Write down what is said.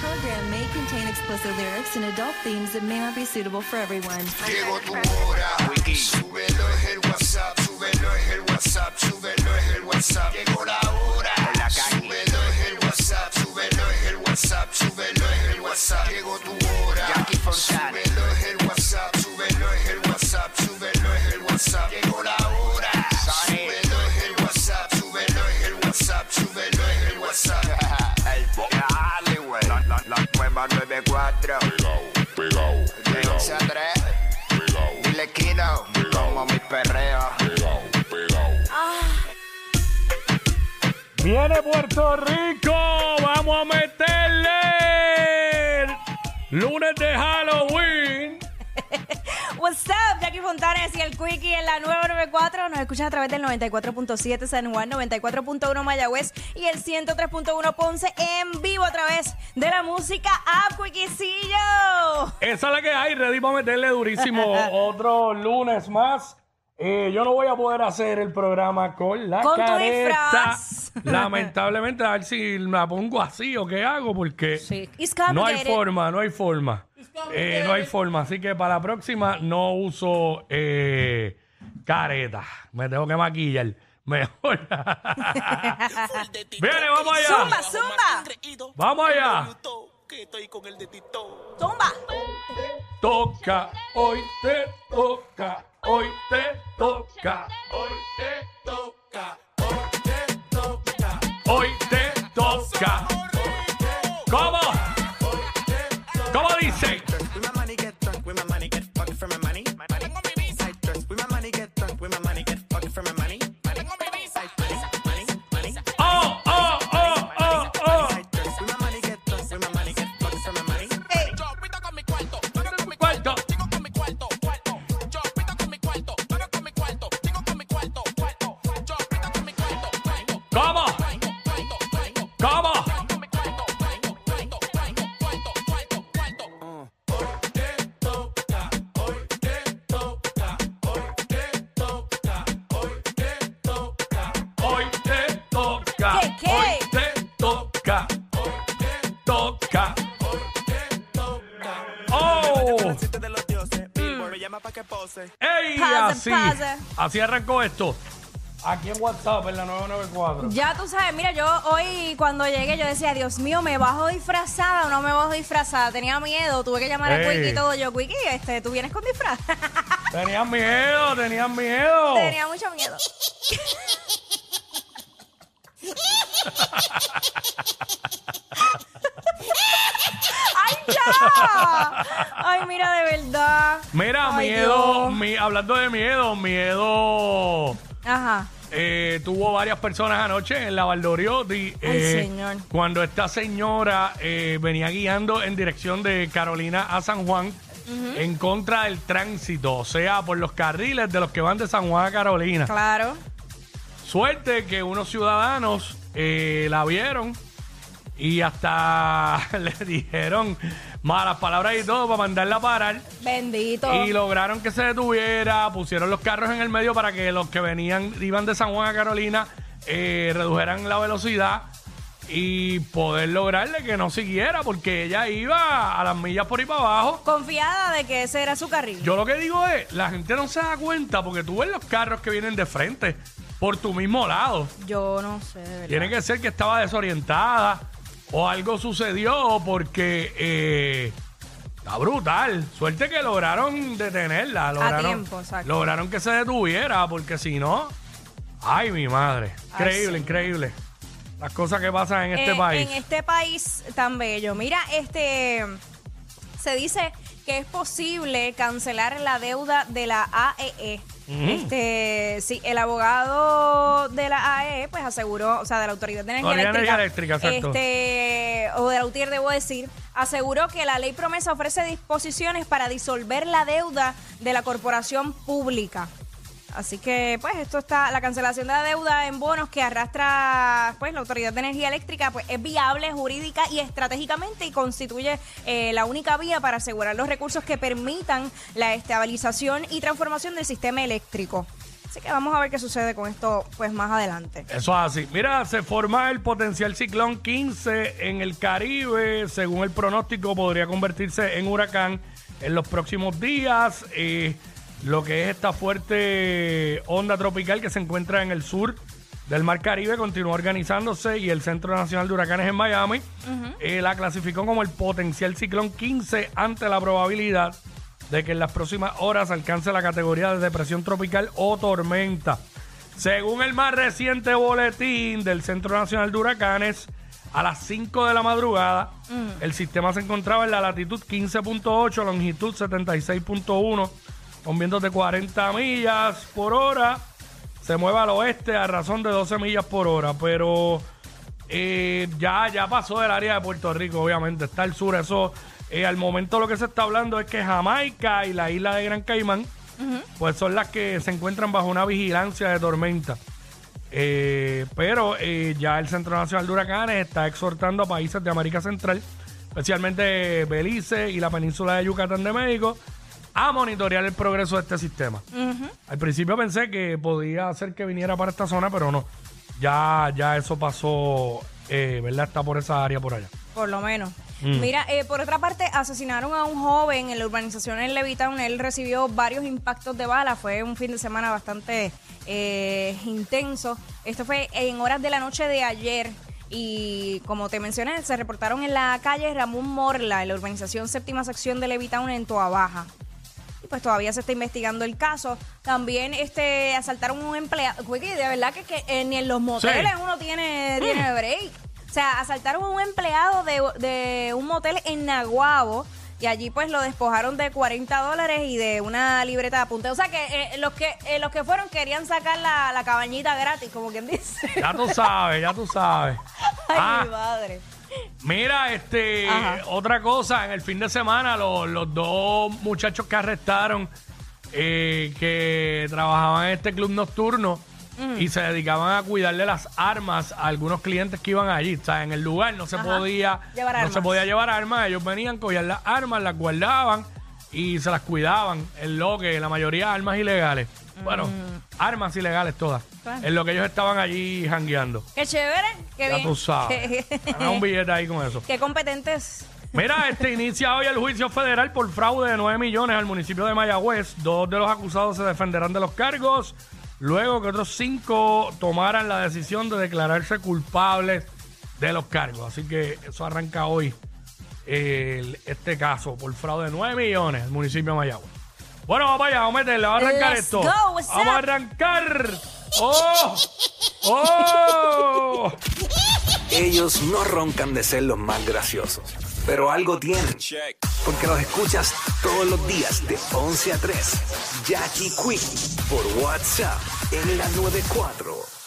program may contain explicit lyrics and adult themes that may not be suitable for everyone. Llegó tu hora. Súbelo es el WhatsApp, súbelo es el WhatsApp, súbelo es el WhatsApp. Llegó la hora. Súbelo es el WhatsApp, súbelo es el WhatsApp, súbelo es el WhatsApp. Llegó tu hora. Súbelo es el La, nueva 94. Pegao, De pegao, 11 a 3. pegao, Dile Kino. Como mi perreo. pegao, pegao. Viene Puerto Rico, vamos a meterle lunes de Halloween. What's up, Jackie Fontanes y el Quickie en la 994. Nos escuchas a través del 94.7 San Juan, 94.1 Mayagüez y el 103.1 Ponce en vivo a través de la música App Quickiecillo. Esa es la que hay, ready para meterle durísimo otro lunes más. Eh, yo no voy a poder hacer el programa con la Con careta. disfraz. Lamentablemente, a ver si la pongo así o qué hago, porque Sí. No hay forma, no hay forma. Eh, no hay forma. Así que para la próxima no uso eh, careta. Me tengo que maquillar. Mejor. Viene, vamos allá. Zumba, zumba. Vamos allá. Zumba. Toca, hoy te toca, hoy te toca, hoy te ¡Ey! Pasa, así. pasa. Así arrancó esto. Aquí en WhatsApp, en la 994. Ya tú sabes, mira, yo hoy cuando llegué yo decía, Dios mío, ¿me bajo disfrazada o no me bajo disfrazada? Tenía miedo, tuve que llamar a Ey. Quickie y todo. Yo, Quickie, este, ¿tú vienes con disfraz? Tenían miedo, tenían miedo. Tenía mucho miedo. ¡Ay, mira, de verdad. Mira, Ay, miedo, Dios. mi- hablando de miedo, miedo. Ajá. eh, tuvo varias personas anoche en la Valdoriotti. eh, señor. Cuando esta señora eh, venía guiando en dirección de Carolina a San Juan en contra del tránsito, o sea, por los carriles de los que van de San Juan a Carolina. Claro. Suerte que unos ciudadanos eh, la vieron y hasta le dijeron malas palabras y todo para mandarla a parar. Bendito. Y lograron que se detuviera, pusieron los carros en el medio para que los que venían, iban de San Juan a Carolina, eh, redujeran la velocidad y poder lograrle que no siguiera, porque ella iba a las millas por ahí para abajo. Confiada de que ese era su carril. Yo lo que digo es, la gente no se da cuenta porque tú ves los carros que vienen de frente por tu mismo lado. Yo no sé, de verdad. Tiene que ser que estaba desorientada o algo sucedió porque eh, está brutal. Suerte que lograron detenerla. Lograron, tiempo, exacto. lograron que se detuviera porque si no, ay mi madre. Increíble, increíble. Las cosas que pasan en este Eh, país. En este país tan bello. Mira, este se dice que es posible cancelar la deuda de la AEE. Este, sí, el abogado de la AEE pues aseguró, o sea, de la Autoridad de Energía Eléctrica, Energía Eléctrica, este, o de la UTIER debo decir, aseguró que la ley promesa ofrece disposiciones para disolver la deuda de la corporación pública. Así que, pues, esto está, la cancelación de la deuda en bonos que arrastra, pues, la Autoridad de Energía Eléctrica, pues, es viable jurídica y estratégicamente y constituye eh, la única vía para asegurar los recursos que permitan la estabilización y transformación del sistema eléctrico. Así que vamos a ver qué sucede con esto pues más adelante. Eso es así. Mira, se forma el potencial ciclón 15 en el Caribe. Según el pronóstico, podría convertirse en huracán en los próximos días. Eh, lo que es esta fuerte onda tropical que se encuentra en el sur del Mar Caribe continúa organizándose y el Centro Nacional de Huracanes en Miami eh, la clasificó como el potencial ciclón 15 ante la probabilidad de que en las próximas horas alcance la categoría de depresión tropical o tormenta. Según el más reciente boletín del Centro Nacional de Huracanes, a las 5 de la madrugada, el sistema se encontraba en la latitud 15.8, longitud 76.1, con vientos de 40 millas por hora. Se mueve al oeste a razón de 12 millas por hora, pero eh, ya, ya pasó del área de Puerto Rico, obviamente. Está al sur, eso. eh, al momento lo que se está hablando es que Jamaica y la isla de Gran Caimán, pues son las que se encuentran bajo una vigilancia de tormenta. Eh, pero ya el Centro Nacional de Huracanes está exhortando a países de América Central, especialmente Belice y la península de Yucatán de México, a monitorear el progreso de este sistema. Al principio pensé que podía hacer que viniera para esta zona, pero no. Ya, ya eso pasó, eh, ¿verdad? Está por esa área por allá. Por lo menos. Mira, eh, por otra parte, asesinaron a un joven en la urbanización en Levitown. Él recibió varios impactos de bala. Fue un fin de semana bastante eh, intenso. Esto fue en horas de la noche de ayer. Y como te mencioné, se reportaron en la calle Ramón Morla, en la urbanización séptima sección de Levitown en Toa Baja. Pues todavía se está investigando el caso. También este asaltaron un empleado. Oye, de verdad que, que, eh, ni en los moteles uno tiene, tiene break. O sea, asaltaron a un empleado de, de un motel en Naguabo y allí pues lo despojaron de 40 dólares y de una libreta de apunte. O sea que eh, los que eh, los que fueron querían sacar la, la cabañita gratis, como quien dice. Ya tú sabes, ya tú sabes. Ay, Ah. mi madre. Mira, este, Ajá. otra cosa, en el fin de semana los, los dos muchachos que arrestaron eh, que trabajaban en este club nocturno y se dedicaban a cuidarle las armas a algunos clientes que iban allí. O sea, en el lugar no se Ajá. podía Llevar no se armas. podía llevar armas, ellos venían, cogían las armas, las guardaban y se las cuidaban. En lo que la mayoría armas ilegales. Bueno, armas ilegales todas. Mm. Claro. En lo que ellos estaban allí jangueando. Qué chévere, qué Ya bien. tú sabes. Un billete ahí con eso. Qué competentes. Mira, este inicia hoy el juicio federal por fraude de 9 millones al municipio de Mayagüez. Dos de los acusados se defenderán de los cargos, luego que otros cinco tomaran la decisión de declararse culpables de los cargos. Así que eso arranca hoy el- este caso por fraude de 9 millones al municipio de Mayagüez. Bueno, vamos allá, vamos a meterle, vamos a arrancar Let's esto. go, what's vamos a up? arrancar. ¡Oh! ¡Oh! Ellos no roncan de ser los más graciosos, pero algo tienen. Porque los escuchas todos los días de 11 a 3. Jackie Quinn por WhatsApp en la 94.